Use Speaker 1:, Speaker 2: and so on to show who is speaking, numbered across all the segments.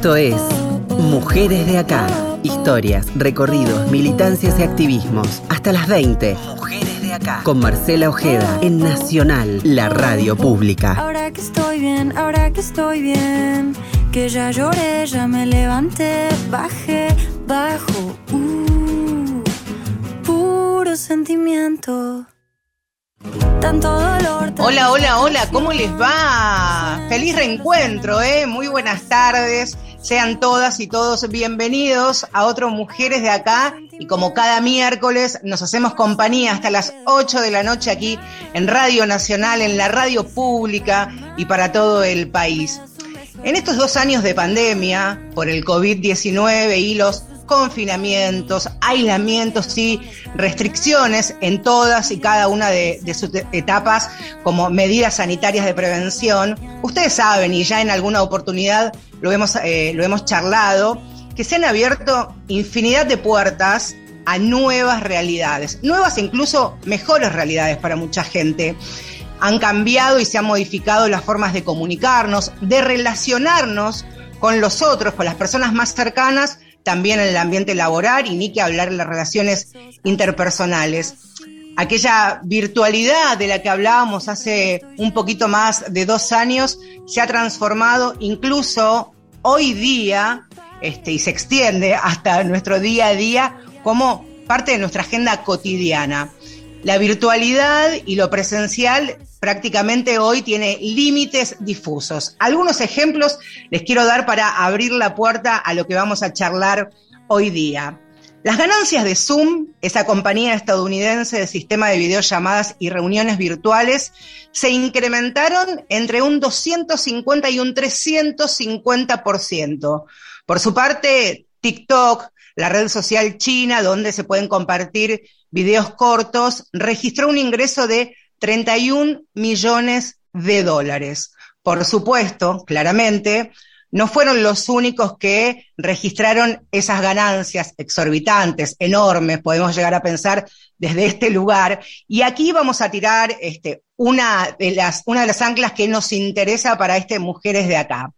Speaker 1: Esto es Mujeres de Acá. Historias, recorridos, militancias y activismos. Hasta las 20. Mujeres de Acá. Con Marcela Ojeda en Nacional, la radio pública.
Speaker 2: Ahora que estoy bien, ahora que estoy bien. Que ya lloré, ya me levanté, bajé, bajo. Uh, puro sentimiento. Tanto dolor. tanto
Speaker 3: Hola, hola, hola, ¿cómo les va? Feliz reencuentro, ¿eh? Muy buenas tardes. Sean todas y todos bienvenidos a otro Mujeres de Acá. Y como cada miércoles nos hacemos compañía hasta las 8 de la noche aquí en Radio Nacional, en la radio pública y para todo el país. En estos dos años de pandemia, por el COVID-19 y los confinamientos, aislamientos y restricciones en todas y cada una de, sus etapas como medidas sanitarias de prevención, ustedes saben y ya en alguna oportunidad lo hemos, eh, lo hemos charlado, que se han abierto infinidad de puertas a nuevas realidades, nuevas incluso mejores realidades para mucha gente. Han cambiado y se han modificado las formas de comunicarnos, de relacionarnos con los otros, con las personas más cercanas, también en el ambiente laboral y ni que hablar en las relaciones interpersonales. Aquella virtualidad de la que hablábamos hace un poquito más de dos años se ha transformado incluso hoy día este, y se extiende hasta nuestro día a día como parte de nuestra agenda cotidiana. La virtualidad y lo presencial prácticamente hoy tiene límites difusos. Algunos ejemplos les quiero dar para abrir la puerta a lo que vamos a charlar hoy día. Las ganancias de Zoom, esa compañía estadounidense de sistema de videollamadas y reuniones virtuales, se incrementaron entre un 250 y un 350%. Por su parte, TikTok, la red social china donde se pueden compartir videos cortos, registró un ingreso de 31 millones de dólares. Por supuesto, claramente, no fueron los únicos que registraron esas ganancias exorbitantes, enormes, podemos llegar a pensar desde este lugar. Y aquí vamos a tirar este, una, de las, una de las anclas que nos interesa para este Mujeres de Acá.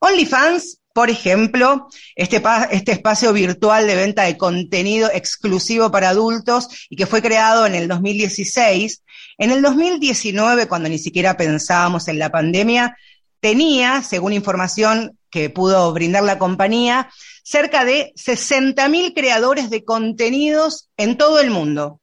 Speaker 3: OnlyFans por ejemplo, este, este, espacio virtual de venta de contenido exclusivo para adultos y que fue creado en el 2016. En el 2019, cuando ni siquiera pensábamos en la pandemia, tenía, según información que pudo brindar la compañía, cerca de 60.000 creadores de contenidos en todo el mundo.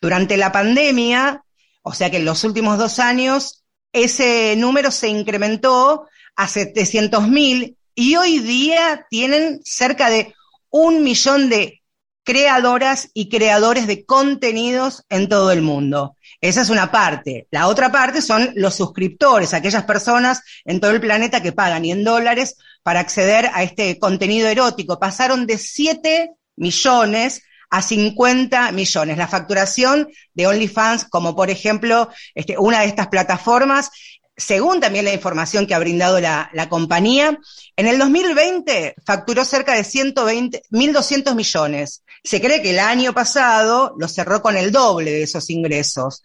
Speaker 3: Durante la pandemia, o sea que en los últimos dos años, ese número se incrementó a 700.000 y hoy día tienen cerca de un millón de creadoras y creadores de contenidos en todo el mundo. Esa es una parte. La otra parte son los suscriptores, aquellas personas en todo el planeta que pagan y en dólares para acceder a este contenido erótico. Pasaron de 7 millones a 50 millones. La facturación de OnlyFans, como por ejemplo este, una de estas plataformas, según también la información que ha brindado la, compañía, en el 2020 facturó cerca de 120, 1.200 millones. Se cree que el año pasado lo cerró con el doble de esos ingresos.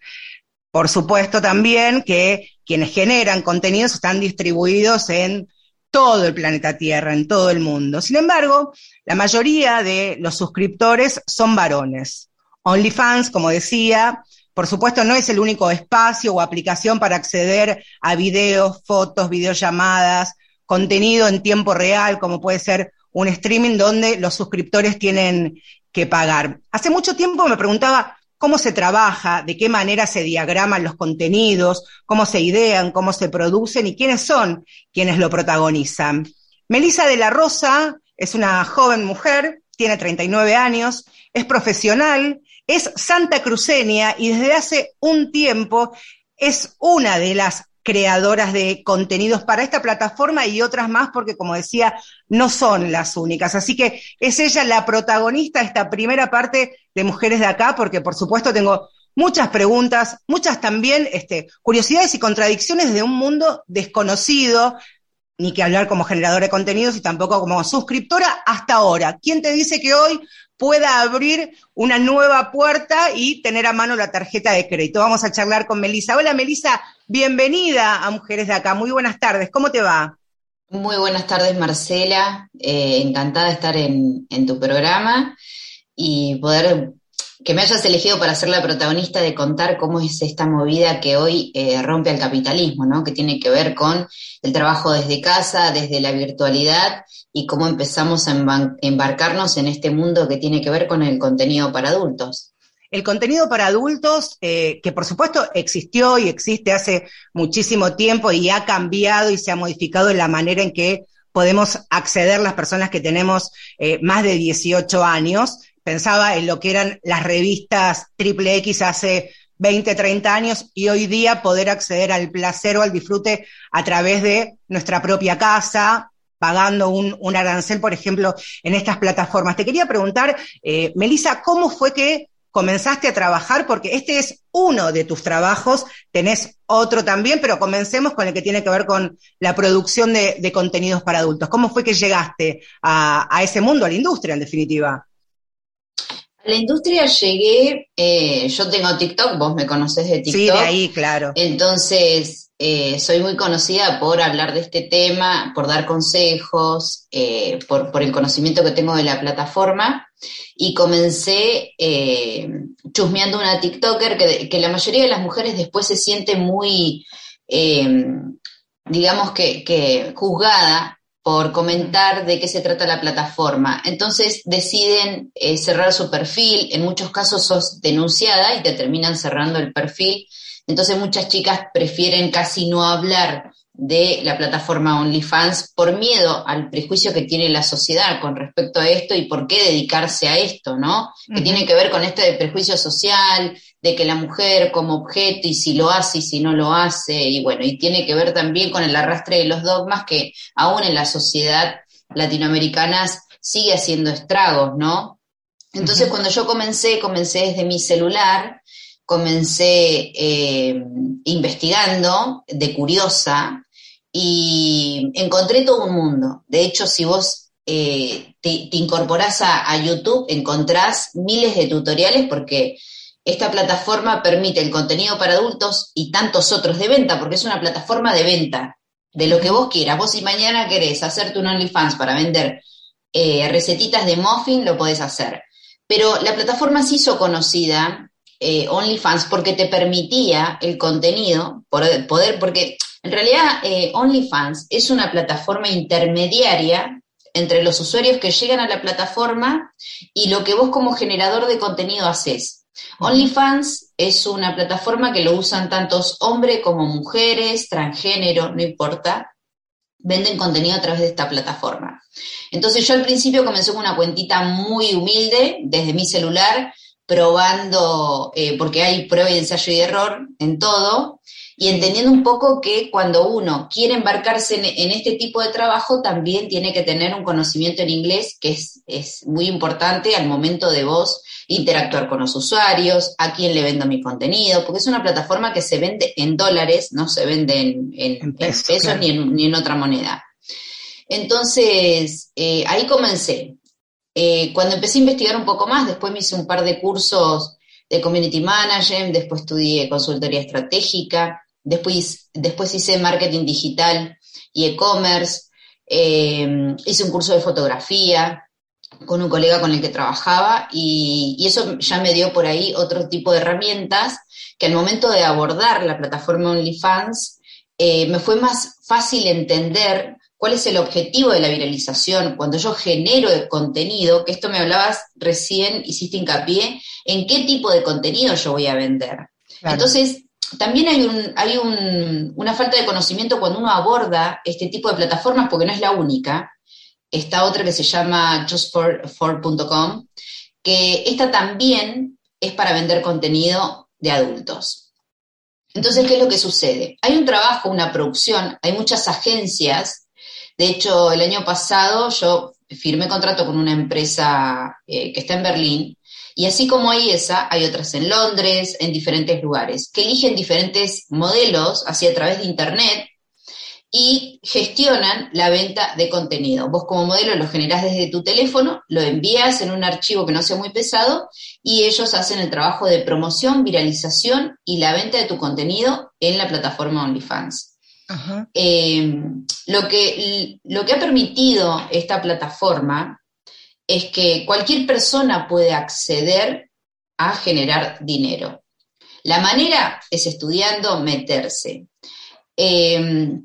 Speaker 3: Por supuesto también que quienes generan contenidos están distribuidos en todo el planeta Tierra, en todo el mundo. Sin embargo, la mayoría de los suscriptores son varones. OnlyFans, como decía, por supuesto, no es el único espacio o aplicación para acceder a videos, fotos, videollamadas, contenido en tiempo real, como puede ser un streaming donde los suscriptores tienen que pagar. Hace mucho tiempo me preguntaba cómo se trabaja, de qué manera se diagraman los contenidos, cómo se idean, cómo se producen y quiénes son quienes lo protagonizan. Melissa de la Rosa es una joven mujer, tiene 39 años, es profesional, es santa cruceña y desde hace un tiempo es una de las creadoras de contenidos para esta plataforma y otras más, porque como decía, no son las únicas. Así que es ella la protagonista de esta primera parte de Mujeres de Acá, porque por supuesto tengo muchas preguntas, muchas también este, curiosidades y contradicciones de un mundo desconocido, ni que hablar como generadora de contenidos y tampoco como suscriptora hasta ahora. ¿Quién te dice que hoy pueda abrir una nueva puerta y tener a mano la tarjeta de crédito? Vamos a charlar con Melisa. Hola Melisa, bienvenida a Mujeres de Acá. Muy buenas tardes. ¿Cómo te va?
Speaker 4: Muy buenas tardes, Marcela. Eh, encantada de estar en, tu programa y poder que me hayas elegido para ser la protagonista de contar cómo es esta movida que hoy eh, rompe al capitalismo, ¿no? Que tiene que ver con el trabajo desde casa, desde la virtualidad y cómo empezamos a embarcarnos en este mundo que tiene que ver con el contenido para adultos.
Speaker 3: El contenido para adultos, eh, que por supuesto existió y existe hace muchísimo tiempo y ha cambiado y se ha modificado en la manera en que podemos acceder las personas que tenemos eh, más de 18 años. Pensaba en lo que eran las revistas triple X hace 20, 30 años y hoy día poder acceder al placer o al disfrute a través de nuestra propia casa, pagando un, arancel, por ejemplo, en estas plataformas. Te quería preguntar, eh, Melissa, ¿cómo fue que comenzaste a trabajar, porque este es uno de tus trabajos, tenés otro también, pero comencemos con el que tiene que ver con la producción de, contenidos para adultos. ¿Cómo fue que llegaste a, ese mundo, a la industria en definitiva?
Speaker 4: La industria llegué, eh, yo tengo TikTok, vos me conocés de TikTok.
Speaker 3: Sí, de ahí, claro.
Speaker 4: Entonces, eh, soy muy conocida por hablar de este tema, por dar consejos, eh, por, el conocimiento que tengo de la plataforma. Y comencé chusmeando una TikToker que, la mayoría de las mujeres después se siente muy, digamos que, juzgada por comentar de qué se trata la plataforma. Entonces deciden cerrar su perfil, en muchos casos sos denunciada y te terminan cerrando el perfil. Entonces muchas chicas prefieren casi no hablar de la plataforma OnlyFans por miedo al prejuicio que tiene la sociedad con respecto a esto y por qué dedicarse a esto, ¿no? Que tiene que ver con este de prejuicio social, de que la mujer como objeto y si lo hace y si no lo hace, y bueno, y tiene que ver también con el arrastre de los dogmas que aún en la sociedad latinoamericana sigue haciendo estragos, ¿no? Entonces cuando yo comencé, comencé desde mi celular comencé eh, investigando de curiosa y encontré todo un mundo. De hecho, si vos eh, te, incorporás a, a, YouTube, encontrás miles de tutoriales porque esta plataforma permite el contenido para adultos y tantos otros de venta, porque es una plataforma de venta de lo que vos quieras. Vos si mañana querés hacerte un OnlyFans para vender eh, recetitas de muffin, lo podés hacer. Pero la plataforma se hizo conocida eh, OnlyFans porque te permitía el contenido, poder, poder porque en realidad eh, OnlyFans es una plataforma intermediaria entre los usuarios que llegan a la plataforma y lo que vos como generador de contenido haces. OnlyFans es una plataforma que lo usan tantos hombres como mujeres, transgénero, no importa, venden contenido a través de esta plataforma. Entonces yo al principio comencé con una cuentita muy humilde desde mi celular, probando, eh, porque hay prueba y ensayo y error en todo, y entendiendo un poco que cuando uno quiere embarcarse en, este tipo de trabajo, también tiene que tener un conocimiento en inglés, que es, muy importante al momento de vos interactuar con los usuarios, a quién le vendo mi contenido, porque es una plataforma que se vende en dólares, no se vende en, pesos, ni, en, otra moneda. Entonces, eh, ahí comencé. Eh, cuando empecé a investigar un poco más, después me hice un par de cursos de Community Management, después estudié consultoría estratégica, después, después hice marketing digital y e-commerce, eh, hice un curso de fotografía con un colega con el que trabajaba y, eso ya me dio por ahí otro tipo de herramientas que al momento de abordar la plataforma OnlyFans eh, me fue más fácil entender cuál es el objetivo de la viralización, cuando yo genero el contenido, que esto me hablabas recién, hiciste hincapié, en qué tipo de contenido yo voy a vender. Entonces, también hay, un, hay una falta de conocimiento cuando uno aborda este tipo de plataformas, porque no es la única. Está otra que se llama justfor.com, que esta también es para vender contenido de adultos. Entonces, ¿qué es lo que sucede? Hay un trabajo, una producción, hay muchas agencias de hecho, el año pasado yo firmé contrato con una empresa eh, que está en Berlín y así como hay esa, hay otras en Londres, en diferentes lugares, que eligen diferentes modelos así a través de Internet y gestionan la venta de contenido. Vos como modelo lo generás desde tu teléfono, lo envías en un archivo que no sea muy pesado y ellos hacen el trabajo de promoción, viralización y la venta de tu contenido en la plataforma OnlyFans. Eh, lo, que, lo que ha permitido esta plataforma es que cualquier persona puede acceder a generar dinero. La manera es estudiando, meterse. Eh,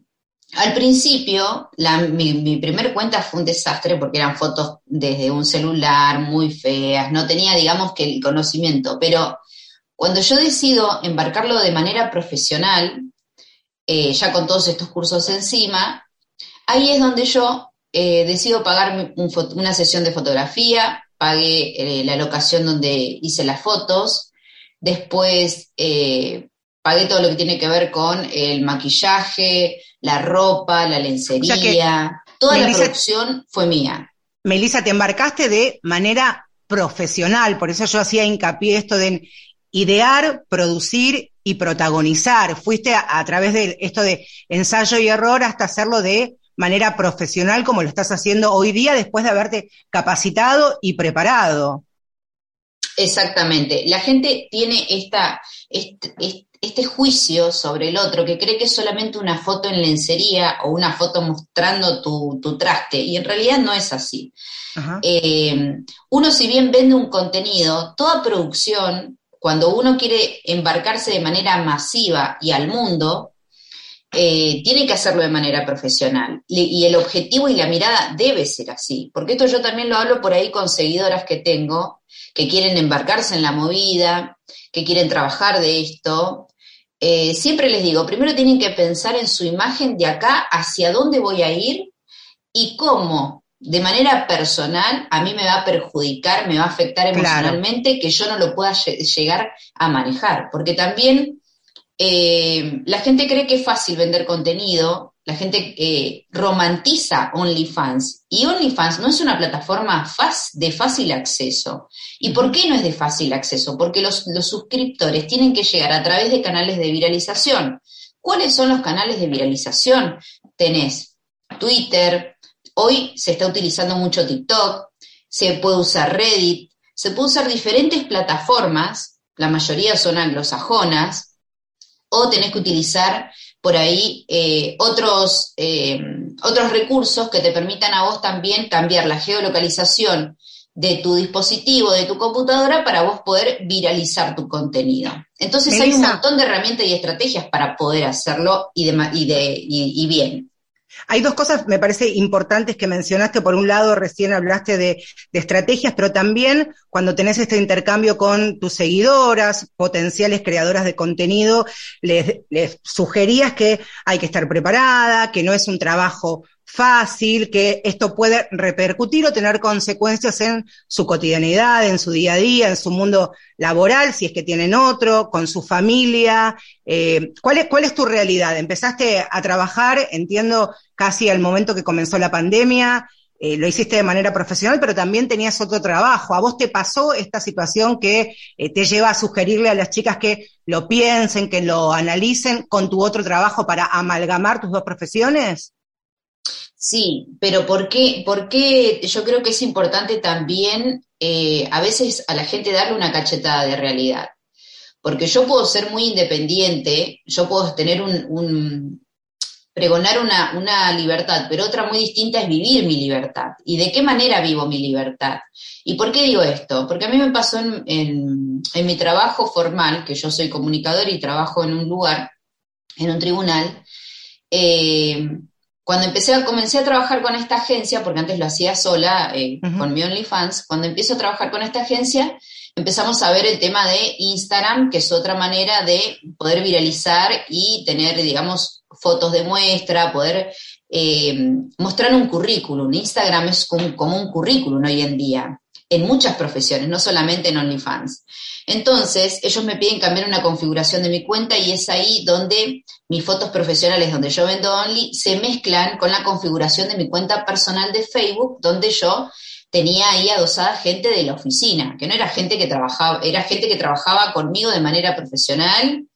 Speaker 4: al principio, mi, mi, primer cuenta fue un desastre porque eran fotos desde un celular muy feas, no tenía, digamos, que el conocimiento, pero cuando yo decido embarcarlo de manera profesional, eh, ya con todos estos cursos encima, ahí es donde yo eh, decido pagar una sesión de fotografía, pagué eh, la locación donde hice las fotos, después pagué todo lo que tiene que ver con el maquillaje, la ropa, la lencería, toda la producción fue mía.
Speaker 3: Melissa, te embarcaste de manera profesional, por eso yo hacía hincapié esto de idear, producir y protagonizar. Fuiste a, través de esto de ensayo y error hasta hacerlo de manera profesional como lo estás haciendo hoy día después de haberte capacitado y preparado.
Speaker 4: Exactamente. La gente tiene esta, este, este juicio sobre el otro que cree que es solamente una foto en lencería o una foto mostrando tu, traste, y en realidad no es así. Eh, uno si bien vende un contenido, toda producción, cuando uno quiere embarcarse de manera masiva y al mundo, eh, tiene que hacerlo de manera profesional. Y el objetivo y la mirada debe ser así, porque esto yo también lo hablo por ahí con seguidoras que tengo, que quieren embarcarse en la movida, que quieren trabajar de esto, eh, siempre les digo, primero tienen que pensar en su imagen de acá hacia dónde voy a ir y cómo de manera personal a mí me va a perjudicar, me va a afectar emocionalmente que yo no lo pueda llegar a manejar. Porque también eh, la gente cree que es fácil vender contenido, la gente eh, romantiza OnlyFans y OnlyFans no es una plataforma de fácil acceso. ¿Y por qué no es de fácil acceso? Porque los, los suscriptores tienen que llegar a través de canales de viralización. ¿Cuáles son los canales de viralización? Tenés Twitter, hoy se está utilizando mucho TikTok, se puede usar Reddit, se puede usar diferentes plataformas, la mayoría son anglosajonas, o tenés que utilizar por ahí eh, otros, eh, otros recursos que te permitan a vos también cambiar la geolocalización de tu dispositivo, de tu computadora, para vos poder viralizar tu contenido. Entonces hay un montón de herramientas y estrategias para poder hacerlo y, de, y, de, y bien.
Speaker 3: Hay dos cosas, me parece, importantes que mencionaste. Por un lado, recién hablaste de, estrategias, pero también cuando tenés este intercambio con tus seguidoras, potenciales creadoras de contenido, les, sugerías que hay que estar preparada, que no es un trabajo fácil, que esto puede repercutir o tener consecuencias en su cotidianidad, en su día a día, en su mundo laboral, si es que tienen otro, con su familia. Eh, ¿cuál, es, ¿Cuál es tu realidad? Empezaste a trabajar, entiendo, casi al momento que comenzó la pandemia. Eh, lo hiciste de manera profesional, pero también tenías otro trabajo. ¿A vos te pasó esta situación que eh, te lleva a sugerirle a las chicas que lo piensen, que lo analicen con tu otro trabajo para amalgamar tus dos profesiones?
Speaker 4: Sí, pero ¿por qué, por qué yo creo que es importante también eh, a veces a la gente darle una cachetada de realidad? Porque yo puedo ser muy independiente, yo puedo tener un, pregonar una, libertad, pero otra muy distinta es vivir mi libertad. ¿Y de qué manera vivo mi libertad? ¿Y por qué digo esto? Porque a mí me pasó en, en mi trabajo formal, que yo soy comunicador y trabajo en un lugar, en un tribunal, eh, cuando empecé a, comencé a trabajar con esta agencia, porque antes lo hacía sola eh, con mi OnlyFans, cuando empiezo a trabajar con esta agencia, empezamos a ver el tema de Instagram, que es otra manera de poder viralizar y tener, digamos, fotos de muestra, poder eh, mostrar un currículum. Instagram es como un currículum hoy en día, en muchas profesiones, no solamente en OnlyFans. Entonces, ellos me piden cambiar una configuración de mi cuenta y es ahí donde mis fotos profesionales, donde yo vendo Only, se mezclan con la configuración de mi cuenta personal de Facebook, donde yo tenía ahí adosada gente de la oficina, que no era gente que trabajaba, era gente que trabajaba conmigo de manera profesional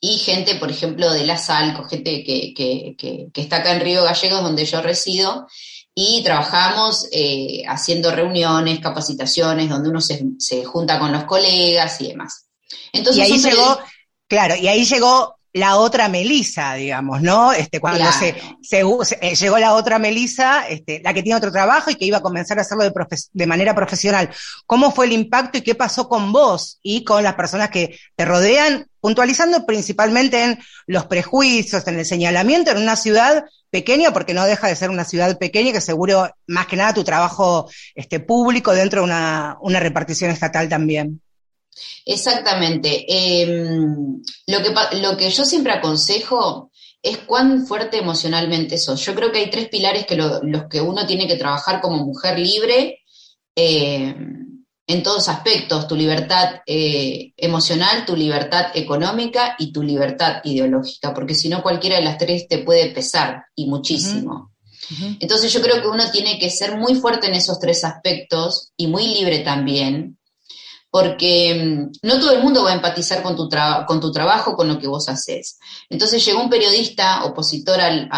Speaker 4: y gente, por ejemplo, de la Salco, gente que, que, que está acá en Río Gallegos, donde yo resido, y trabajamos eh, haciendo reuniones, capacitaciones, donde uno se, junta con los colegas y demás.
Speaker 3: Entonces, y ahí llegó, claro, y ahí llegó la otra Melisa, digamos, ¿no? Este, cuando se, eh, llegó la otra Melisa, este, la que tiene otro trabajo y que iba a comenzar a hacerlo de, de, manera profesional. ¿Cómo fue el impacto y qué pasó con vos y con las personas que te rodean, puntualizando principalmente en los prejuicios, en el señalamiento en una ciudad pequeña, porque no deja de ser una ciudad pequeña, que seguro, más que nada, tu trabajo este, público dentro de una, una repartición estatal también.
Speaker 4: Exactamente. Em, lo, que, lo que yo siempre aconsejo es cuán fuerte emocionalmente sos. Yo creo que hay tres pilares que los que uno tiene que trabajar como mujer libre em, en todos aspectos, tu libertad eh, emocional, tu libertad económica y tu libertad ideológica, porque si no cualquiera de las tres te puede pesar y muchísimo. Entonces yo creo que uno tiene que ser muy fuerte en esos tres aspectos y muy libre también, porque mm, no todo el mundo va a empatizar con tu, con tu trabajo, con lo que vos haces. Entonces llegó un periodista opositor al,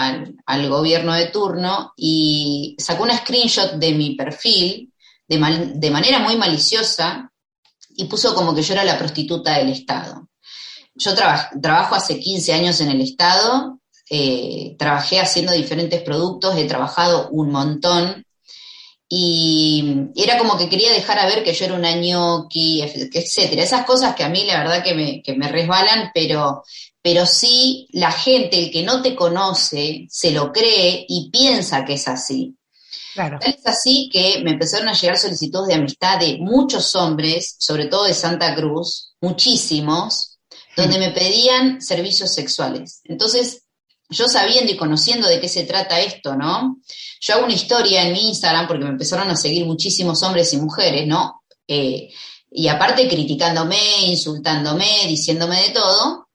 Speaker 4: al, gobierno de turno y sacó una screenshot de mi perfil de, manera muy maliciosa y puso como que yo era la prostituta del Estado. Yo trabajo hace 15 años en el Estado, eh, trabajé haciendo diferentes productos, he trabajado un montón y era como que quería dejar a ver que yo era una ñoqui, etcétera. Esas cosas que a mí la verdad que me, que me resbalan, pero, pero sí la gente, el que no te conoce, se lo cree y piensa que es así. Claro. Es así que me empezaron a llegar solicitudes de amistad de muchos hombres, sobre todo de Santa Cruz, muchísimos, donde me pedían servicios sexuales. Entonces, yo sabiendo y conociendo de qué se trata esto, ¿no? Yo hago una historia en mi Instagram porque me empezaron a seguir muchísimos hombres y mujeres, ¿no? Eh, y aparte criticándome, insultándome, diciéndome de todo,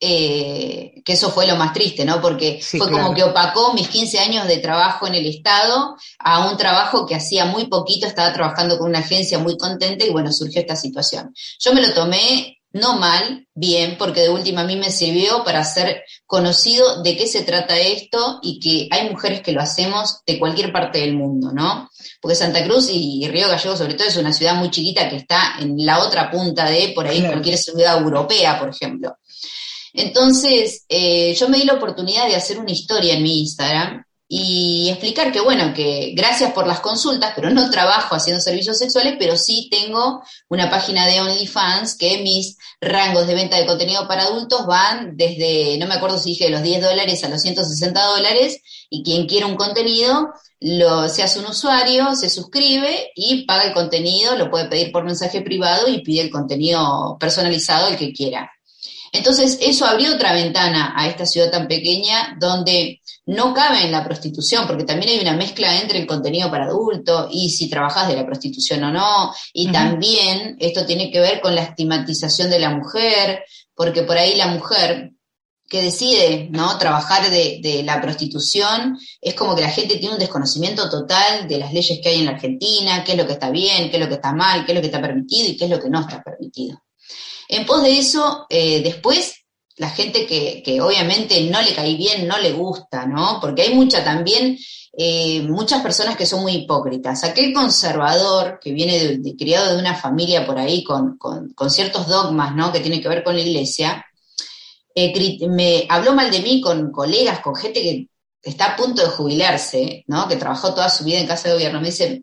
Speaker 4: eh, que eso fue lo más triste, ¿no? Porque fue como que opacó mis 15 años de trabajo en el Estado a un trabajo que hacía muy poquito, estaba trabajando con una agencia muy contenta y bueno, surgió esta situación. Yo me lo tomé no mal, bien, porque de última a mí me sirvió para ser conocido de qué se trata esto y que hay mujeres que lo hacemos de cualquier parte del mundo, ¿no? Porque Santa Cruz y Río Gallego sobre todo es una ciudad muy chiquita que está en la otra punta de, por ahí, cualquier ciudad europea, por ejemplo. Entonces, eh, yo me di la oportunidad de hacer una historia en mi Instagram y explicar que, bueno, que gracias por las consultas, pero no trabajo haciendo servicios sexuales, pero sí tengo una página de OnlyFans que mis rangos de venta de contenido para adultos van desde, no me acuerdo si dije los 10 dólares a los 160 dólares, y quien quiera un contenido, lo, se hace un usuario, se suscribe y paga el contenido, lo puede pedir por mensaje privado y pide el contenido personalizado el que quiera. Entonces, eso abrió otra ventana a esta ciudad tan pequeña donde no cabe en la prostitución, porque también hay una mezcla entre el contenido para adulto y si trabajas de la prostitución o no, y también esto tiene que ver con la estigmatización de la mujer, porque por ahí la mujer que decide ¿no? trabajar de, de, la prostitución, es como que la gente tiene un desconocimiento total de las leyes que hay en la Argentina, qué es lo que está bien, qué es lo que está mal, qué es lo que está permitido y qué es lo que no está permitido. En pos de eso, eh, después la gente que, obviamente no le cae bien, no le gusta, ¿no? Porque hay mucha también, eh, muchas personas que son muy hipócritas. Aquel conservador que viene de, criado de una familia por ahí con, con, ciertos dogmas, ¿no? Que tiene que ver con la iglesia, eh, me habló mal de mí con colegas, con gente que está a punto de jubilarse, ¿no? Que trabajó toda su vida en casa de gobierno. Me dice,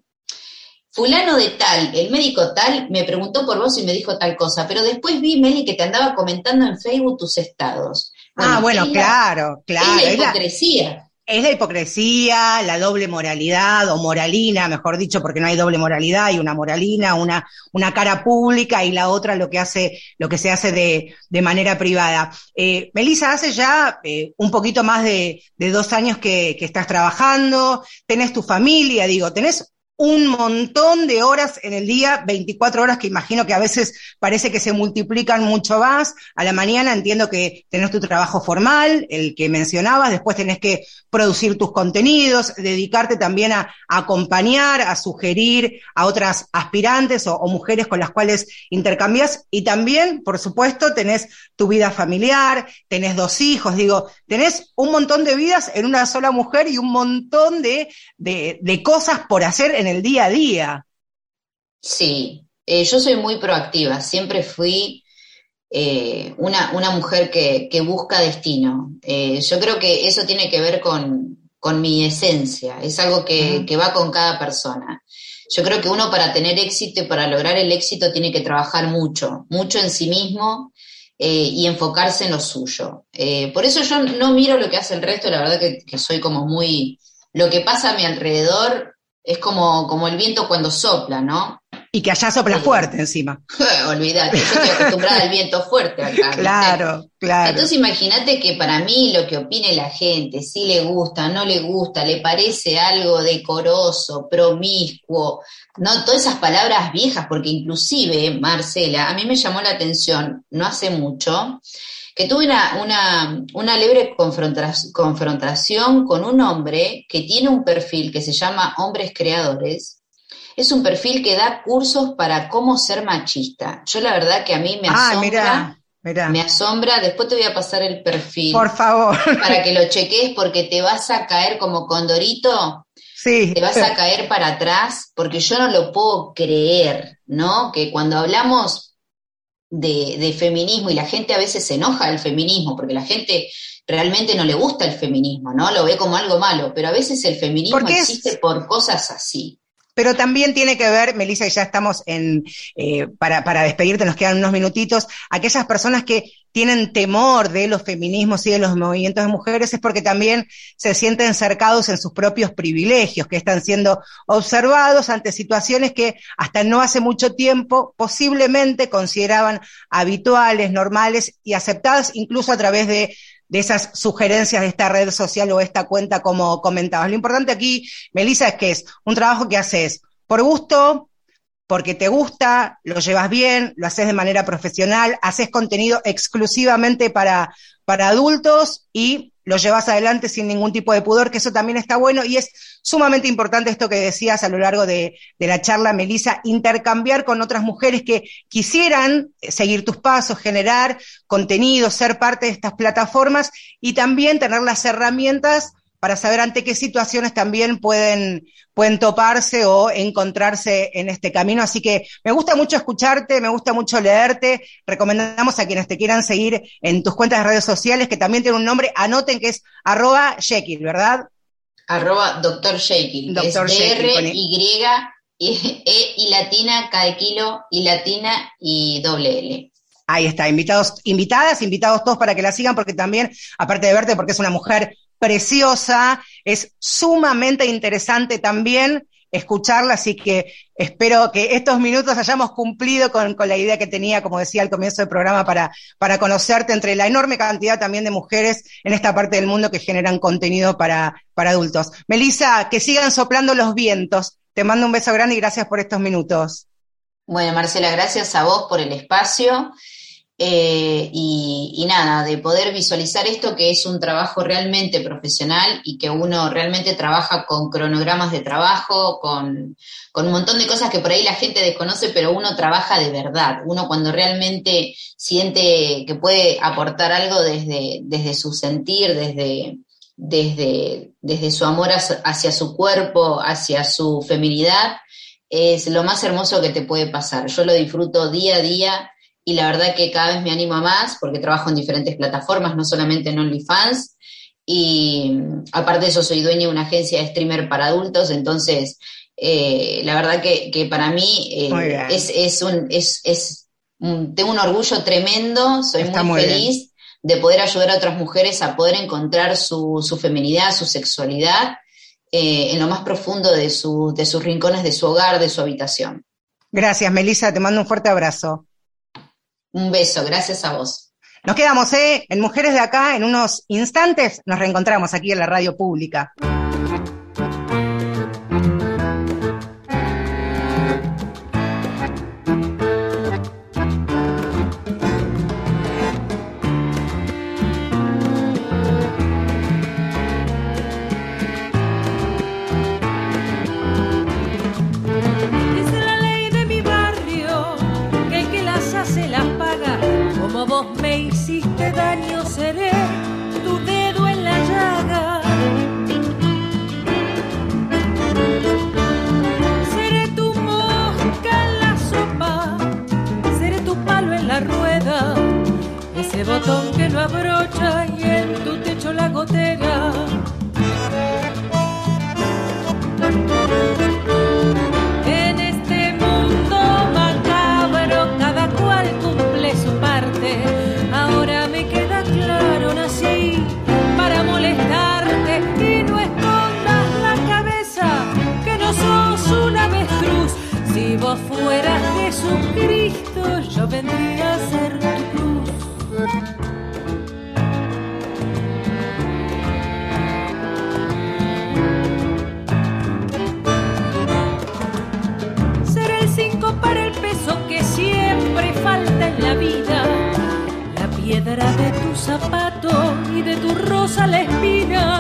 Speaker 4: fulano de tal, el médico tal, me preguntó por vos y me dijo tal cosa, pero después vi, Meli, que te andaba comentando en Facebook tus estados.
Speaker 3: ah, bueno, claro, claro.
Speaker 4: Es la hipocresía.
Speaker 3: Es la hipocresía, la doble moralidad o moralina, mejor dicho, porque no hay doble moralidad, hay una moralina, una, una cara pública y la otra lo que hace, lo que se hace de, de manera privada. Eh, Melissa, hace ya eh, un poquito más de, de dos años que, que, estás trabajando, tenés tu familia, digo, tenés un montón de horas en el día, 24 horas que imagino que a veces parece que se multiplican mucho más. A la mañana entiendo que tenés tu trabajo formal, el que mencionabas, después tenés que producir tus contenidos, dedicarte también a, acompañar, a sugerir a otras aspirantes o, mujeres con las cuales intercambias y también, por supuesto, tenés tu vida familiar, tenés dos hijos, digo, tenés un montón de vidas en una sola mujer y un montón de, de, de cosas por hacer en el día a día.
Speaker 4: Sí, eh, yo soy muy proactiva, siempre fui eh, una, una, mujer que, que busca destino. Eh, yo creo que eso tiene que ver con, con mi esencia, es algo que, que, va con cada persona. Yo creo que uno para tener éxito y para lograr el éxito tiene que trabajar mucho, mucho en sí mismo y enfocarse en lo suyo. Por eso yo no miro lo que hace el resto, la verdad que, que, soy como muy... Lo que pasa a mi alrededor es como, como el viento cuando sopla, ¿no?
Speaker 3: Y que allá sopla fuerte encima.
Speaker 4: Olvídate, yo estoy acostumbrada al viento fuerte acá.
Speaker 3: Claro, claro.
Speaker 4: Entonces imagínate que para mí lo que opine la gente, si le gusta, no le gusta, le parece algo decoroso, promiscuo, no todas esas palabras viejas, porque inclusive, Marcela, a mí me llamó la atención no hace mucho que tuve una, una, una leve confrontación con un hombre que tiene un perfil que se llama Hombres Creadores, es un perfil que da cursos para cómo ser machista. Yo la verdad que a mí me ah, asombra. Me asombra, después te voy a pasar el perfil.
Speaker 3: Por favor.
Speaker 4: Para que lo cheques porque te vas a caer como condorito.
Speaker 3: Sí.
Speaker 4: Te vas a caer para atrás porque yo no lo puedo creer, ¿no? Que cuando hablamos de, de feminismo y la gente a veces se enoja del feminismo porque la gente realmente no le gusta el feminismo, ¿no? Lo ve como algo malo, pero a veces el feminismo existe por cosas así.
Speaker 3: Pero también tiene que ver, Melissa, y ya estamos en, eh, para, para despedirte, nos quedan unos minutitos, aquellas personas que tienen temor de los feminismos y de los movimientos de mujeres es porque también se sienten cercados en sus propios privilegios, que están siendo observados ante situaciones que hasta no hace mucho tiempo posiblemente consideraban habituales, normales y aceptadas incluso a través de de esas sugerencias de esta red social o esta cuenta como comentabas. Lo importante aquí, Melissa, es que es un trabajo que haces por gusto, porque te gusta, lo llevas bien, lo haces de manera profesional, haces contenido exclusivamente para, para adultos y lo llevas adelante sin ningún tipo de pudor, que eso también está bueno. Y es sumamente importante esto que decías a lo largo de, de la charla, Melissa, intercambiar con otras mujeres que quisieran seguir tus pasos, generar contenido, ser parte de estas plataformas y también tener las herramientas para saber ante qué situaciones también pueden, pueden toparse o encontrarse en este camino. Así que me gusta mucho escucharte, me gusta mucho leerte. Recomendamos a quienes te quieran seguir en tus cuentas de redes sociales, que también tiene un nombre, anoten que es arroba Jekyll, ¿verdad?
Speaker 4: Arroba doctor Jekyll, Doctor es R, Y, E y latina, de kilo, y latina y doble L.
Speaker 3: Ahí está, invitados, invitadas, invitados todos para que la sigan, porque también, aparte de verte, porque es una mujer preciosa, es sumamente interesante también escucharla, así que espero que estos minutos hayamos cumplido con, la idea que tenía, como decía al comienzo del programa, para, para conocerte entre la enorme cantidad también de mujeres en esta parte del mundo que generan contenido para, para adultos. Melissa, que sigan soplando los vientos. Te mando un beso grande y gracias por estos minutos.
Speaker 4: Bueno, Marcela, gracias a vos por el espacio. Eh, y, nada, de poder visualizar esto que es un trabajo realmente profesional y que uno realmente trabaja con cronogramas de trabajo, con, con, un montón de cosas que por ahí la gente desconoce, pero uno trabaja de verdad. Uno cuando realmente siente que puede aportar algo desde, desde su sentir, desde, desde, desde su amor hacia su cuerpo, hacia su feminidad, es lo más hermoso que te puede pasar. Yo lo disfruto día a día y la verdad que cada vez me animo a más porque trabajo en diferentes plataformas, no solamente en OnlyFans. Y aparte de eso, soy dueña de una agencia de streamer para adultos, entonces eh, la verdad que, para mí eh, es, un, es, es tengo un orgullo tremendo, soy muy, feliz de poder ayudar a otras mujeres a poder encontrar su, su feminidad, su sexualidad eh, en lo más profundo de, su, de sus rincones, de su hogar, de su habitación.
Speaker 3: Gracias, Melissa, te mando un fuerte abrazo.
Speaker 4: Un beso, gracias a vos.
Speaker 3: Nos quedamos, ¿eh? En Mujeres de Acá, en unos instantes nos reencontramos aquí en la radio pública.
Speaker 5: la brocha y en tu techo la gotera rosa la espina.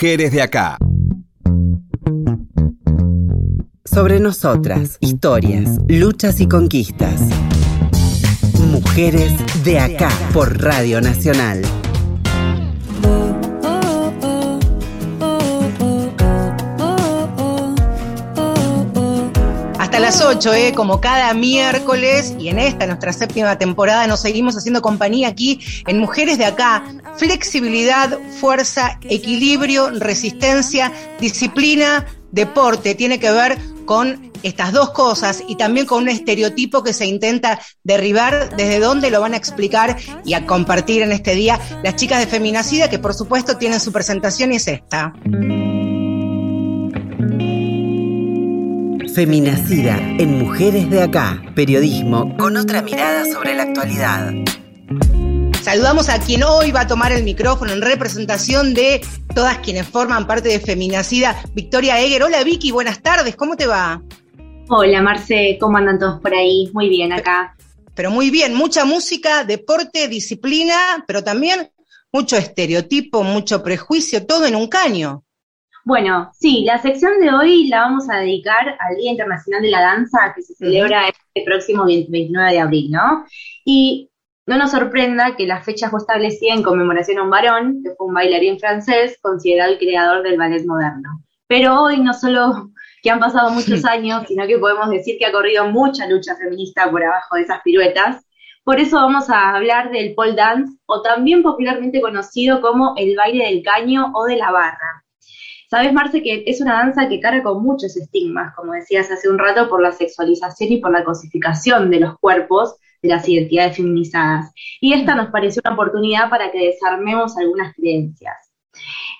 Speaker 6: Mujeres de acá.
Speaker 1: Sobre nosotras, historias, luchas y conquistas. Mujeres de acá por Radio Nacional.
Speaker 3: Las 8, ¿eh? como cada miércoles, y en esta, nuestra séptima temporada, nos seguimos haciendo compañía aquí en Mujeres de Acá. Flexibilidad, fuerza, equilibrio, resistencia, disciplina, deporte. Tiene que ver con estas dos cosas y también con un estereotipo que se intenta derribar, desde dónde lo van a explicar y a compartir en este día las chicas de Feminacida, que por supuesto tienen su presentación y es esta.
Speaker 1: Feminacida en Mujeres de Acá. Periodismo con otra mirada sobre la actualidad.
Speaker 3: Saludamos a quien hoy va a tomar el micrófono en representación de todas quienes forman parte de Feminacida, Victoria Eger. Hola Vicky, buenas tardes, ¿cómo te va?
Speaker 7: Hola Marce, ¿cómo andan todos por ahí? Muy bien acá.
Speaker 3: Pero muy bien, mucha música, deporte, disciplina, pero también mucho estereotipo, mucho prejuicio, todo en un caño.
Speaker 7: Bueno, sí, la sección de hoy la vamos a dedicar al Día Internacional de la Danza que se celebra este próximo 29 de abril, ¿no? Y no nos sorprenda que la fecha fue establecida en conmemoración a un varón, que fue un bailarín francés, considerado el creador del ballet moderno. Pero hoy no solo que han pasado muchos años, sino que podemos decir que ha corrido mucha lucha feminista por abajo de esas piruetas. Por eso vamos a hablar del pole dance, o también popularmente conocido como el baile del caño o de la barra. Sabes, Marce, que es una danza que carga con muchos estigmas, como decías hace un rato, por la sexualización y por la cosificación de los cuerpos de las identidades feminizadas. Y esta nos pareció una oportunidad para que desarmemos algunas creencias.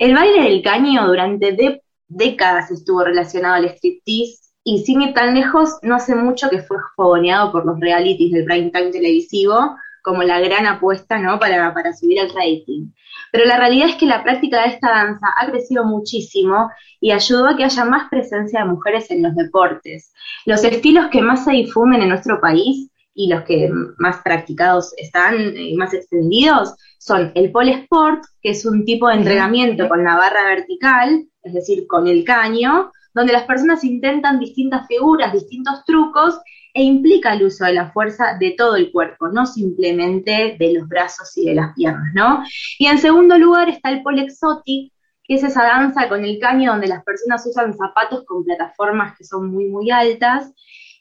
Speaker 7: El baile del caño durante décadas estuvo relacionado al striptease y sin ir tan lejos, no hace mucho que fue fogoneado por los realities del prime time televisivo como la gran apuesta ¿no? para, para subir el rating. Pero la realidad es que la práctica de esta danza ha crecido muchísimo y ayudó a que haya más presencia de mujeres en los deportes. Los estilos que más se difunden en nuestro país y los que más practicados están y más extendidos son el pole sport, que es un tipo de entrenamiento con la barra vertical, es decir, con el caño, donde las personas intentan distintas figuras, distintos trucos, e implica el uso de la fuerza de todo el cuerpo, no simplemente de los brazos y de las piernas, ¿no? Y en segundo lugar está el pole exotic, que es esa danza con el caño donde las personas usan zapatos con plataformas que son muy, muy altas.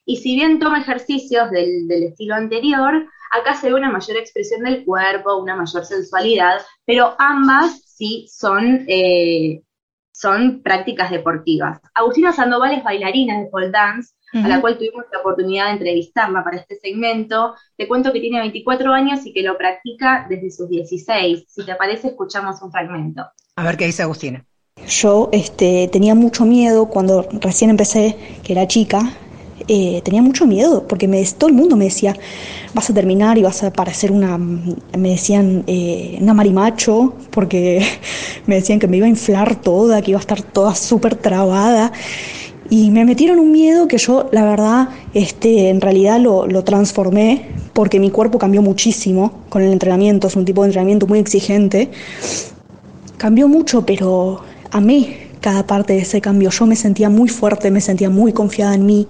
Speaker 7: Y si bien toma ejercicios del, del estilo anterior, acá se ve una mayor expresión del cuerpo, una mayor sensualidad, pero ambas sí son, eh, son prácticas deportivas. Agustina Sandoval es bailarina de pole dance, a la cual tuvimos la oportunidad de entrevistarla para este segmento. Te cuento que tiene 24 años y que lo practica desde sus 16. Si te parece, escuchamos un fragmento.
Speaker 3: A ver qué dice Agustina.
Speaker 8: Yo este, tenía mucho miedo cuando recién empecé, que era chica, eh, tenía mucho miedo, porque me, todo el mundo me decía, vas a terminar y vas a parecer una, me decían, eh, una marimacho, porque me decían que me iba a inflar toda, que iba a estar toda súper trabada. Y me metieron un miedo que yo, la verdad, este, en realidad lo, lo transformé porque mi cuerpo cambió muchísimo con el entrenamiento, es un tipo de entrenamiento muy exigente. Cambió mucho, pero amé cada parte de ese cambio. Yo me sentía muy fuerte, me sentía muy confiada en mí.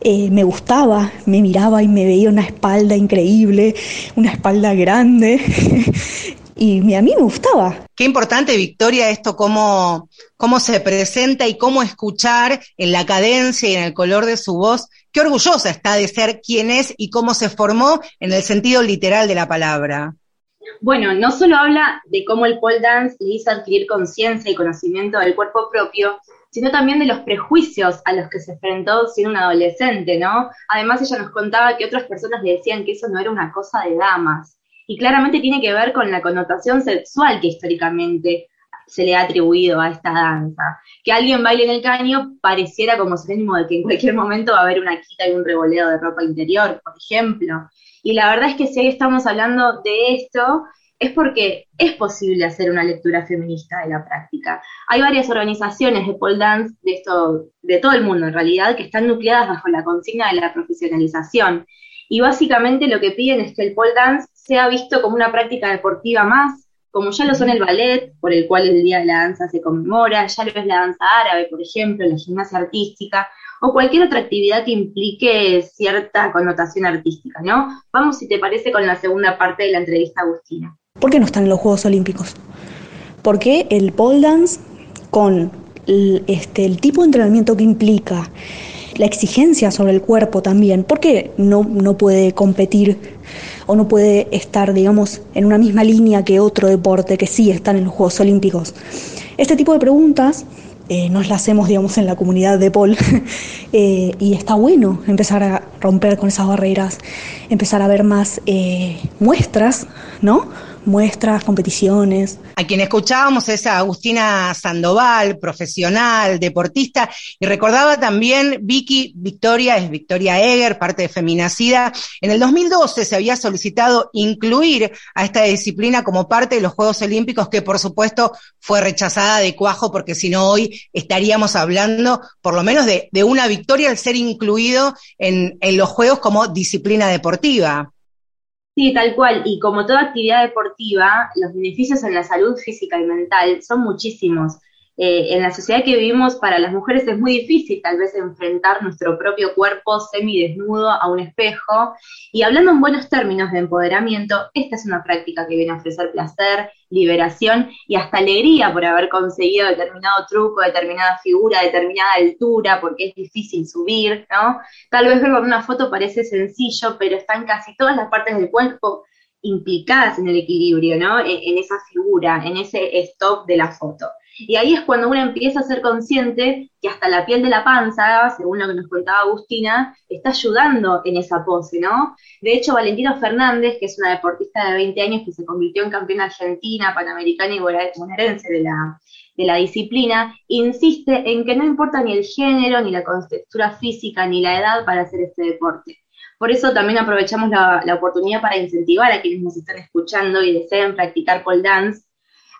Speaker 8: Eh, me gustaba, me miraba y me veía una espalda increíble, una espalda grande. y a mí me gustaba.
Speaker 3: Qué importante, Victoria, esto cómo, cómo se presenta y cómo escuchar en la cadencia y en el color de su voz. Qué orgullosa está de ser quien es y cómo se formó en el sentido literal de la palabra.
Speaker 7: Bueno, no solo habla de cómo el pole dance le hizo adquirir conciencia y conocimiento del cuerpo propio, sino también de los prejuicios a los que se enfrentó siendo un adolescente, ¿no? Además, ella nos contaba que otras personas le decían que eso no era una cosa de damas. Y claramente tiene que ver con la connotación sexual que históricamente se le ha atribuido a esta danza. Que alguien baile en el caño pareciera como sinónimo de que en cualquier momento va a haber una quita y un revoleo de ropa interior, por ejemplo. Y la verdad es que si hoy estamos hablando de esto, es porque es posible hacer una lectura feminista de la práctica. Hay varias organizaciones de pole dance de, todo el mundo en realidad que están nucleadas bajo la consigna de la profesionalización. Y básicamente lo que piden es que el pole dance sea visto como una práctica deportiva más, como ya lo son el ballet, por el cual el Día de la Danza se conmemora, ya lo es la danza árabe, por ejemplo, la gimnasia artística, o cualquier otra actividad que implique cierta connotación artística, ¿no? Vamos, si te parece, con la segunda parte de la entrevista Agustina.
Speaker 8: ¿Por qué no están en los Juegos Olímpicos? Porque el pole dance, con el, este, el tipo de entrenamiento que implica, la exigencia sobre el cuerpo también, ¿por qué no, no puede competir o no puede estar, digamos, en una misma línea que otro deporte que sí están en los Juegos Olímpicos? Este tipo de preguntas eh, nos la hacemos, digamos, en la comunidad de Paul. Eh, y está bueno empezar a romper con esas barreras, empezar a ver más eh, muestras, ¿no? Muestras, competiciones.
Speaker 3: A quien escuchábamos es a Agustina Sandoval, profesional, deportista, y recordaba también Vicky Victoria, es Victoria Eger, parte de Feminacida. En el 2012 se había solicitado incluir a esta disciplina como parte de los Juegos Olímpicos, que por supuesto fue rechazada de cuajo, porque si no hoy estaríamos hablando por lo menos de, de una victoria al ser incluido en, en los Juegos como disciplina deportiva.
Speaker 7: Sí, tal cual. Y como toda actividad deportiva, los beneficios en la salud física y mental son muchísimos. Eh, en la sociedad que vivimos, para las mujeres es muy difícil tal vez enfrentar nuestro propio cuerpo semidesnudo a un espejo. Y hablando en buenos términos de empoderamiento, esta es una práctica que viene a ofrecer placer, liberación y hasta alegría por haber conseguido determinado truco, determinada figura, determinada altura, porque es difícil subir, ¿no? Tal vez verlo en una foto parece sencillo, pero están casi todas las partes del cuerpo implicadas en el equilibrio, ¿no? En, en esa figura, en ese stop de la foto. Y ahí es cuando uno empieza a ser consciente que hasta la piel de la panza, según lo que nos contaba Agustina, está ayudando en esa pose, ¿no? De hecho, Valentina Fernández, que es una deportista de 20 años que se convirtió en campeona argentina, panamericana y bonaerense de la, de la disciplina, insiste en que no importa ni el género, ni la contextura física, ni la edad para hacer este deporte. Por eso también aprovechamos la, la oportunidad para incentivar a quienes nos están escuchando y deseen practicar pole dance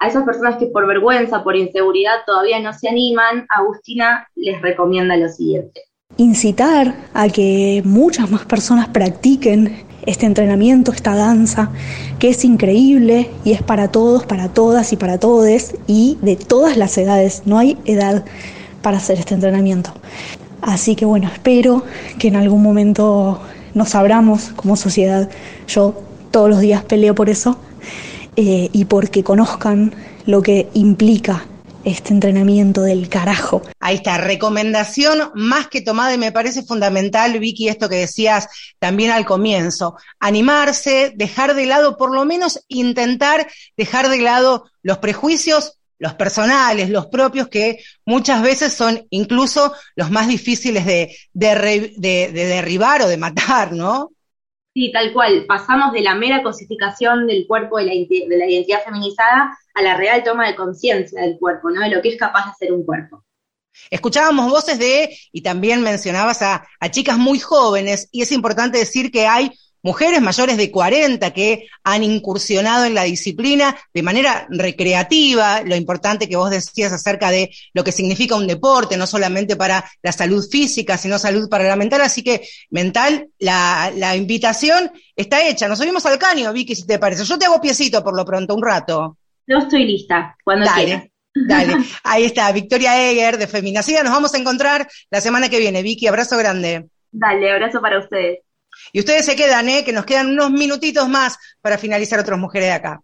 Speaker 7: a esas personas que por vergüenza, por inseguridad todavía no se animan, Agustina les recomienda lo siguiente.
Speaker 8: Incitar a que muchas más personas practiquen este entrenamiento, esta danza, que es increíble y es para todos, para todas y para todes y de todas las edades. No hay edad para hacer este entrenamiento. Así que bueno, espero que en algún momento nos abramos como sociedad. Yo todos los días peleo por eso eh, y porque conozcan lo que implica este entrenamiento del carajo.
Speaker 3: Ahí está, recomendación más que tomada y me parece fundamental, Vicky, esto que decías también al comienzo, animarse, dejar de lado, por lo menos intentar dejar de lado los prejuicios, los personales, los propios, que muchas veces son incluso los más difíciles de, de, de derribar o de matar, ¿no?
Speaker 7: Sí, tal cual. Pasamos de la mera cosificación del cuerpo de la, de la identidad feminizada a la real toma de conciencia del cuerpo, ¿no? De lo que es capaz de hacer un cuerpo.
Speaker 3: Escuchábamos voces de, y también mencionabas a, a chicas muy jóvenes, y es importante decir que hay mujeres mayores de 40 que han incursionado en la disciplina de manera recreativa, lo importante que vos decías acerca de lo que significa un deporte, no solamente para la salud física, sino salud para la mental. Así que mental, la, la invitación está hecha. Nos subimos al caño, Vicky, si te parece. Yo te hago piecito por lo pronto, un rato.
Speaker 7: Yo estoy lista, cuando
Speaker 3: Dale.
Speaker 7: quieras.
Speaker 3: Dale, ahí está, Victoria Eger de Feminacida. Nos vamos a encontrar la semana que viene. Vicky, abrazo grande.
Speaker 7: Dale, abrazo para ustedes.
Speaker 3: Y ustedes se quedan, ¿eh? que nos quedan unos minutitos más para finalizar otras mujeres de acá.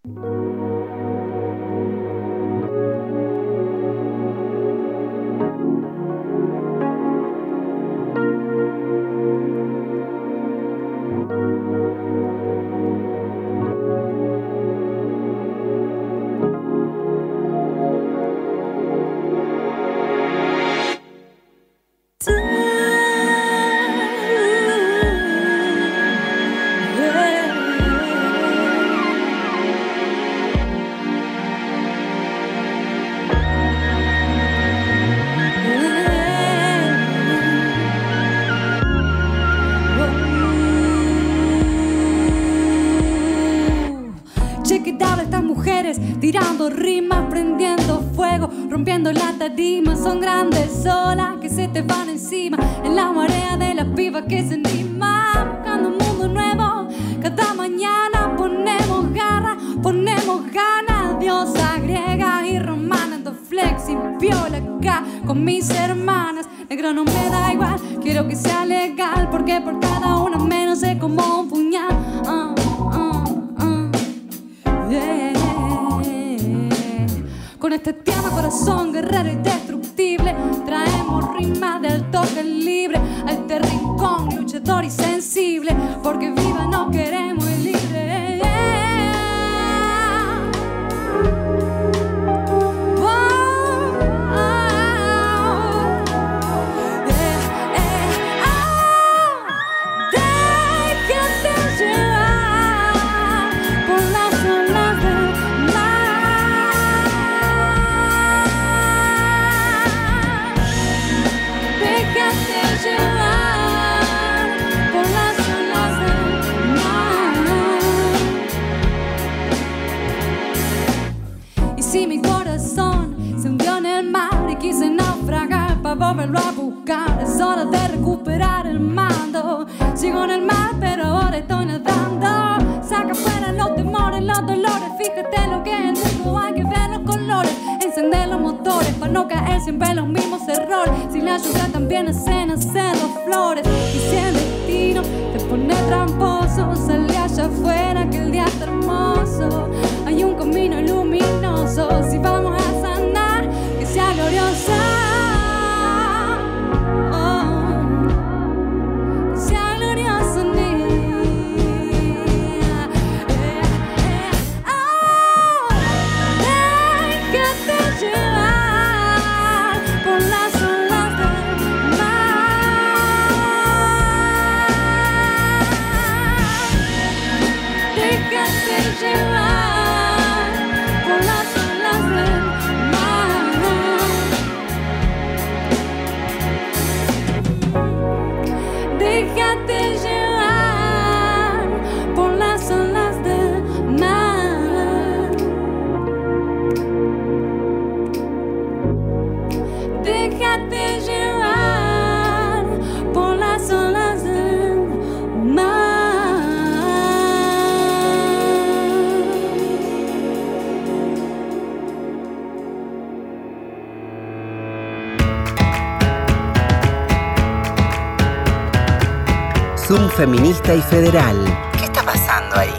Speaker 2: Con mis hermanas. Negro no me da igual, quiero que sea legal. Porque por cada una y
Speaker 1: federal. ¿Qué está pasando ahí?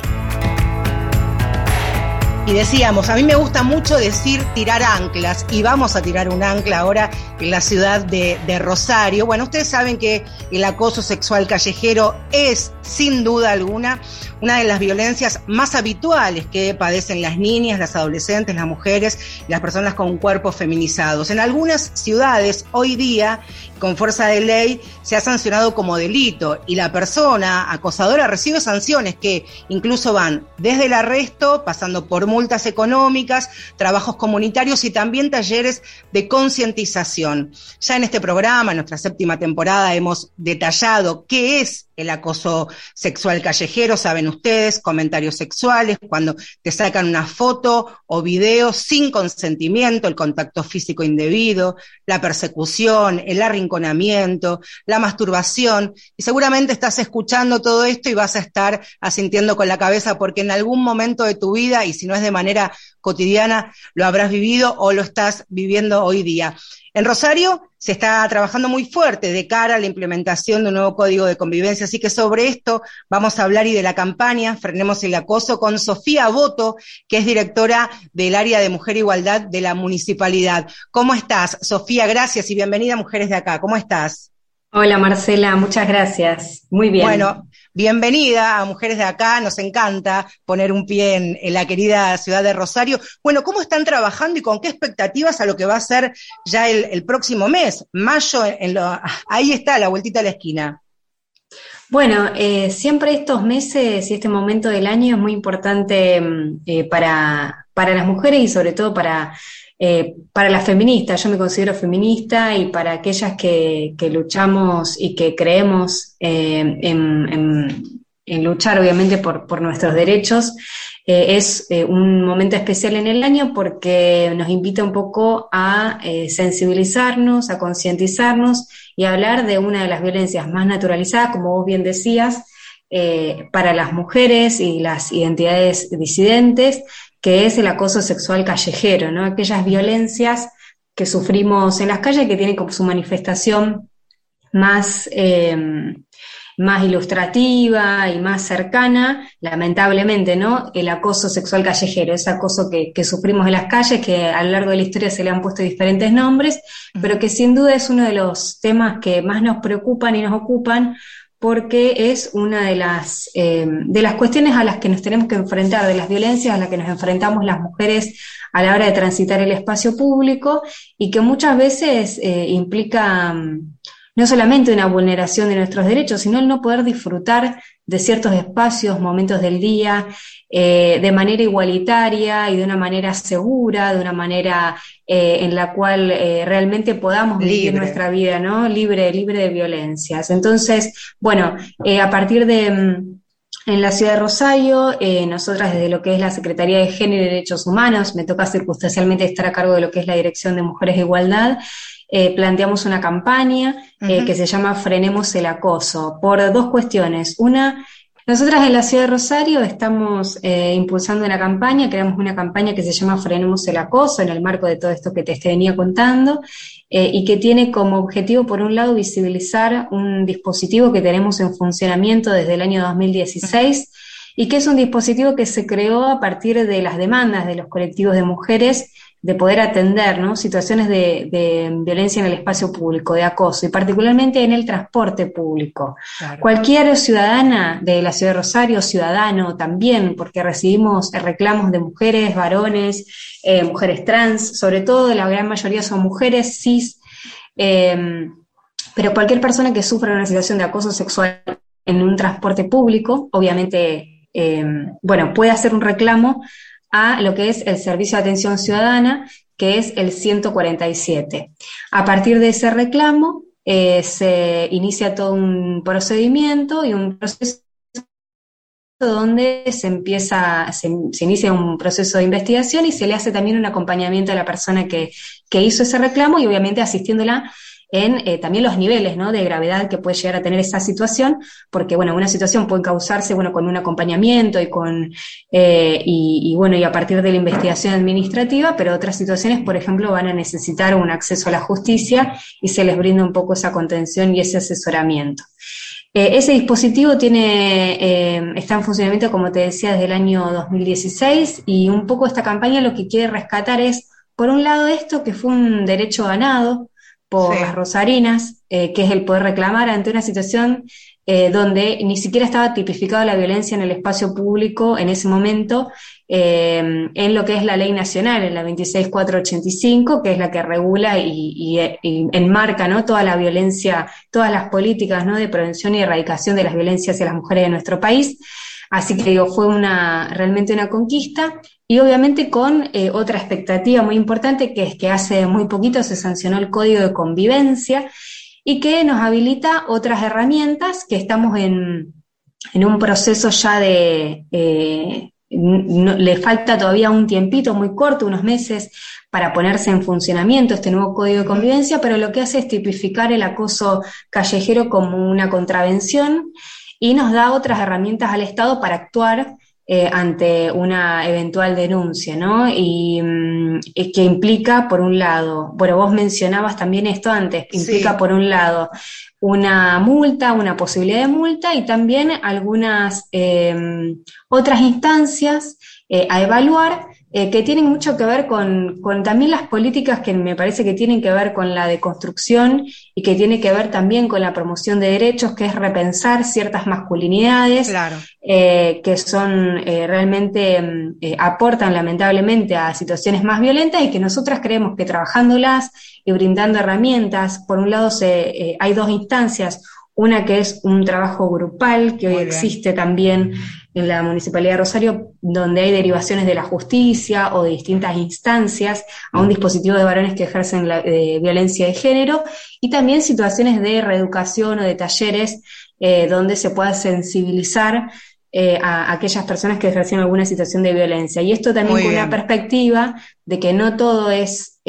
Speaker 3: Y decíamos, a mí me gusta mucho decir tirar anclas y vamos a tirar un ancla ahora en la ciudad de, de Rosario. Bueno, ustedes saben que el acoso sexual callejero es sin duda alguna, una de las violencias más habituales que padecen las niñas, las adolescentes, las mujeres las personas con cuerpos feminizados. En algunas ciudades, hoy día, con fuerza de ley, se ha sancionado como delito y la persona acosadora recibe sanciones que incluso van desde el arresto, pasando por multas económicas, trabajos comunitarios y también talleres de concientización. Ya en este programa, en nuestra séptima temporada, hemos detallado qué es el acoso sexual callejero, saben ustedes, comentarios sexuales, cuando te sacan una foto o video sin consentimiento, el contacto físico indebido, la persecución, el arrinconamiento, la masturbación. Y seguramente estás escuchando todo esto y vas a estar asintiendo con la cabeza porque en algún momento de tu vida, y si no es de manera cotidiana, lo habrás vivido o lo estás viviendo hoy día. En Rosario se está trabajando muy fuerte de cara a la implementación de un nuevo código de convivencia, así que sobre esto vamos a hablar y de la campaña Frenemos el Acoso con Sofía Boto, que es directora del área de Mujer e Igualdad de la municipalidad. ¿Cómo estás, Sofía? Gracias y bienvenida Mujeres de Acá. ¿Cómo estás?
Speaker 9: Hola Marcela, muchas gracias. Muy bien.
Speaker 3: Bueno, bienvenida a Mujeres de Acá, nos encanta poner un pie en, la querida ciudad de Rosario. Bueno, ¿cómo están trabajando y con qué expectativas a lo que va a ser ya el, próximo mes? Mayo, en lo, ahí está, la vueltita a la esquina.
Speaker 9: Bueno, eh, siempre estos meses y este momento del año es muy importante mm, eh, para, para las mujeres y sobre todo para eh, para las feministas, yo me considero feminista y para aquellas que, luchamos y que creemos eh, en, luchar obviamente por, nuestros derechos, eh, es un momento especial en el año porque nos invita un poco a sensibilizarnos, a concientizarnos y a hablar de una de las violencias más naturalizadas, como vos bien decías, para las mujeres y las identidades disidentes que es el acoso sexual callejero, ¿no? Aquellas violencias que sufrimos en las calles que tienen como su manifestación más, eh, más ilustrativa y más cercana, lamentablemente, ¿no? El acoso sexual callejero, ese acoso que, que, sufrimos en las calles, que a lo largo de la historia se le han puesto diferentes nombres, pero que sin duda es uno de los temas que más nos preocupan y nos ocupan porque es una de las, eh, de las cuestiones a las que nos tenemos que enfrentar, de las violencias a las que nos enfrentamos las mujeres a la hora de transitar el espacio público y que muchas veces eh, implica mm, no solamente una vulneración de nuestros derechos, sino el no poder disfrutar de ciertos espacios, momentos del día, eh, de manera igualitaria y de una manera segura, de una manera eh, en la cual eh, realmente podamos vivir nuestra vida, ¿no? Libre, libre de violencias. Entonces, bueno, a partir de mm, en la ciudad de Rosario, nosotras desde lo que es la Secretaría de Género y Derechos Humanos, me toca circunstancialmente estar a cargo de lo que es la Dirección de Mujeres de Igualdad, planteamos una campaña que se llama Frenemos el Acoso, por dos cuestiones. Una, nosotras en la ciudad de Rosario estamos eh, impulsando una campaña, creamos una campaña que se llama Frenemos el Acoso en el marco de todo esto que te venía contando eh, y que tiene como objetivo, por un lado, visibilizar un dispositivo que tenemos en funcionamiento desde el año 2016 y que es un dispositivo que se creó a partir de las demandas de los colectivos de mujeres de poder atender ¿no? situaciones de, violencia en el espacio público, de acoso, y particularmente en el transporte público. Cualquier ciudadana de la ciudad de Rosario, ciudadano también, porque recibimos reclamos de mujeres, varones, eh, mujeres trans, sobre todo la gran mayoría son mujeres cis, eh, pero cualquier persona que sufra una situación de acoso sexual en un transporte público, obviamente, eh, bueno, puede hacer un reclamo a lo que es el Servicio de Atención Ciudadana, que es el 147. A partir de ese reclamo, eh, se inicia todo un procedimiento y un proceso donde se empieza, se, inicia un proceso de investigación y se le hace también un acompañamiento a la persona que, que hizo ese reclamo y obviamente asistiéndola en eh, también los niveles ¿no? de gravedad que puede llegar a tener esa situación, porque bueno, una situación puede causarse bueno, con un acompañamiento y con eh, y, bueno, y a partir de la investigación administrativa, pero otras situaciones, por ejemplo, van a necesitar un acceso a la justicia y se les brinda un poco esa contención y ese asesoramiento. Eh, ese dispositivo tiene, está en funcionamiento, como te decía, desde el año 2016 y un poco esta campaña lo que quiere rescatar es, por un lado, esto que fue un derecho ganado, por
Speaker 3: Sí.
Speaker 9: las rosarinas, eh, que es el poder reclamar ante una situación eh, donde ni siquiera estaba tipificada la violencia en el espacio público en ese momento, eh, en lo que es la ley nacional, en la 26485, que es la que regula y, y, y enmarca ¿no? toda la violencia, todas las políticas ¿no? de prevención y erradicación de las violencias hacia las mujeres de nuestro país. Así que digo, fue una, realmente una conquista y obviamente con eh, otra expectativa muy importante, que es que hace muy poquito se sancionó el Código de Convivencia y que nos habilita otras herramientas que estamos en, en un proceso ya de... eh, le falta todavía un tiempito muy corto, unos meses, para ponerse en funcionamiento este nuevo código de convivencia, pero lo que hace es tipificar el acoso callejero como una contravención y nos da otras herramientas al Estado para actuar eh, ante una eventual denuncia, ¿no? Y, mm, y que implica, por un lado, bueno, vos mencionabas también esto antes, implica
Speaker 3: Sí.
Speaker 9: por un lado una multa, una posibilidad de multa y también algunas eh, otras instancias eh, a evaluar eh, que tienen mucho que ver con, con también las políticas que me parece que tienen que ver con la deconstrucción y que tiene que ver también con la promoción de derechos, que es repensar ciertas masculinidades
Speaker 3: Claro.
Speaker 9: eh, que son eh, realmente mm, aportan lamentablemente a situaciones más violentas y que nosotras creemos que trabajándolas y brindando herramientas, por un lado se, hay dos instancias, una que es un trabajo grupal que hoy
Speaker 3: bien.
Speaker 9: existe también en la Municipalidad de Rosario, donde hay derivaciones de la justicia o de distintas instancias a un dispositivo de varones que ejercen la, eh, violencia de género, y también situaciones de reeducación o de talleres eh, donde se pueda sensibilizar eh, a aquellas personas que ejercen alguna situación de violencia. Y esto también
Speaker 3: Muy
Speaker 9: con
Speaker 3: bien.
Speaker 9: una perspectiva de que no todo es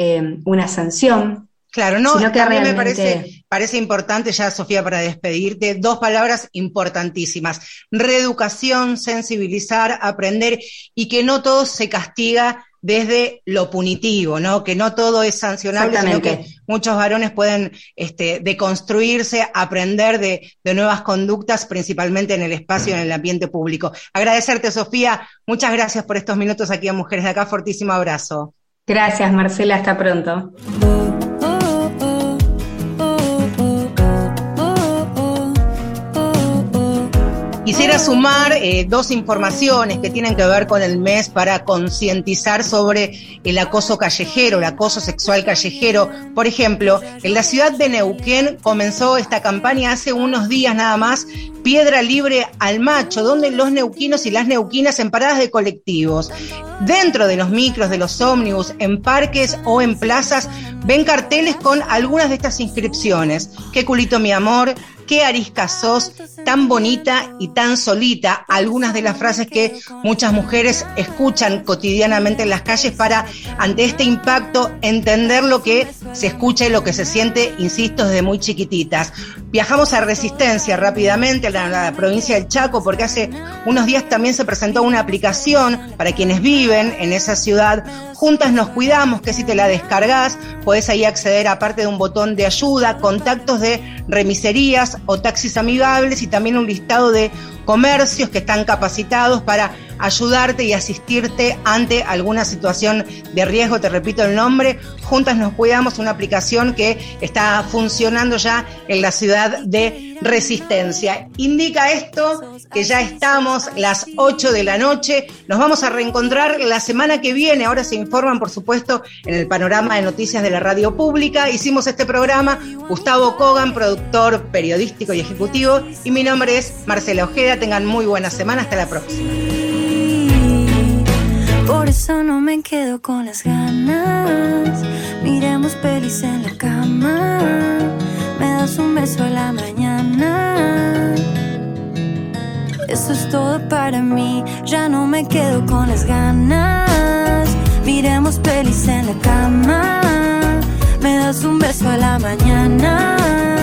Speaker 9: una sanción,
Speaker 3: Claro, no,
Speaker 9: sino que
Speaker 3: también me parece, parece importante ya, Sofía, para despedirte, dos palabras importantísimas. Reeducación, sensibilizar, aprender y que no todo se castiga desde lo punitivo, ¿no? Que no todo es sancionable, sino que muchos varones pueden este, deconstruirse, aprender de, de nuevas conductas, principalmente en el espacio, en el ambiente público. Agradecerte, Sofía. Muchas gracias por estos minutos aquí a Mujeres de Acá. Fortísimo abrazo.
Speaker 9: Gracias, Marcela, hasta pronto.
Speaker 3: Quisiera sumar eh, dos informaciones que tienen que ver con el mes para concientizar sobre el acoso callejero, el acoso sexual callejero. Por ejemplo, en la ciudad de Neuquén comenzó esta campaña hace unos días nada más, Piedra Libre al Macho, donde los neuquinos y las neuquinas en paradas de colectivos, dentro de los micros, de los ómnibus, en parques o en plazas, ven carteles con algunas de estas inscripciones. Qué culito mi amor, qué arisca sos, tan bonita y tan solita, algunas de las frases que muchas mujeres escuchan cotidianamente en las calles para, ante este impacto, entender lo que se escucha y lo que se siente, insisto, desde muy chiquititas. Viajamos a Resistencia rápidamente, a la, provincia del Chaco, porque hace unos días también se presentó una aplicación para quienes viven en esa ciudad. Juntas nos cuidamos, que si te la descargas, podés ahí acceder, aparte de un botón de ayuda, contactos de remiserías o taxis amigables y también un listado de comercios que están capacitados para ayudarte y asistirte ante alguna situación de riesgo. Te repito el nombre, Juntas nos cuidamos, una aplicación que está funcionando ya en la ciudad de Resistencia. Indica esto que ya estamos las 8 de la noche. Nos vamos a reencontrar la semana que viene. Ahora se informan, por supuesto, en el panorama de noticias de la radio pública. Hicimos este programa Gustavo Kogan, productor periodístico y ejecutivo. Y mi nombre es Marcela Ojeda. Tengan muy buena semana. Hasta la próxima.
Speaker 2: Por eso no me quedo con las ganas. Miremos pelis en la cama. Me das un beso a la mañana. Eso es todo para mí. Ya no me quedo con las ganas. Miremos pelis en la cama. Me das un beso a la mañana.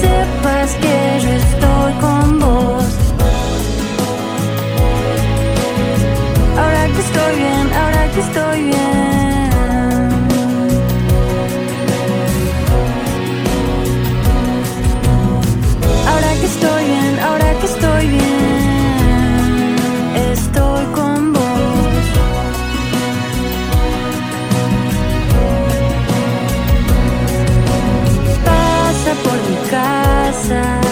Speaker 10: sepas que yo estoy con vos. Ahora que estoy bien, ahora que estoy bien. Ahora que estoy bien, ahora que estoy bien. passar.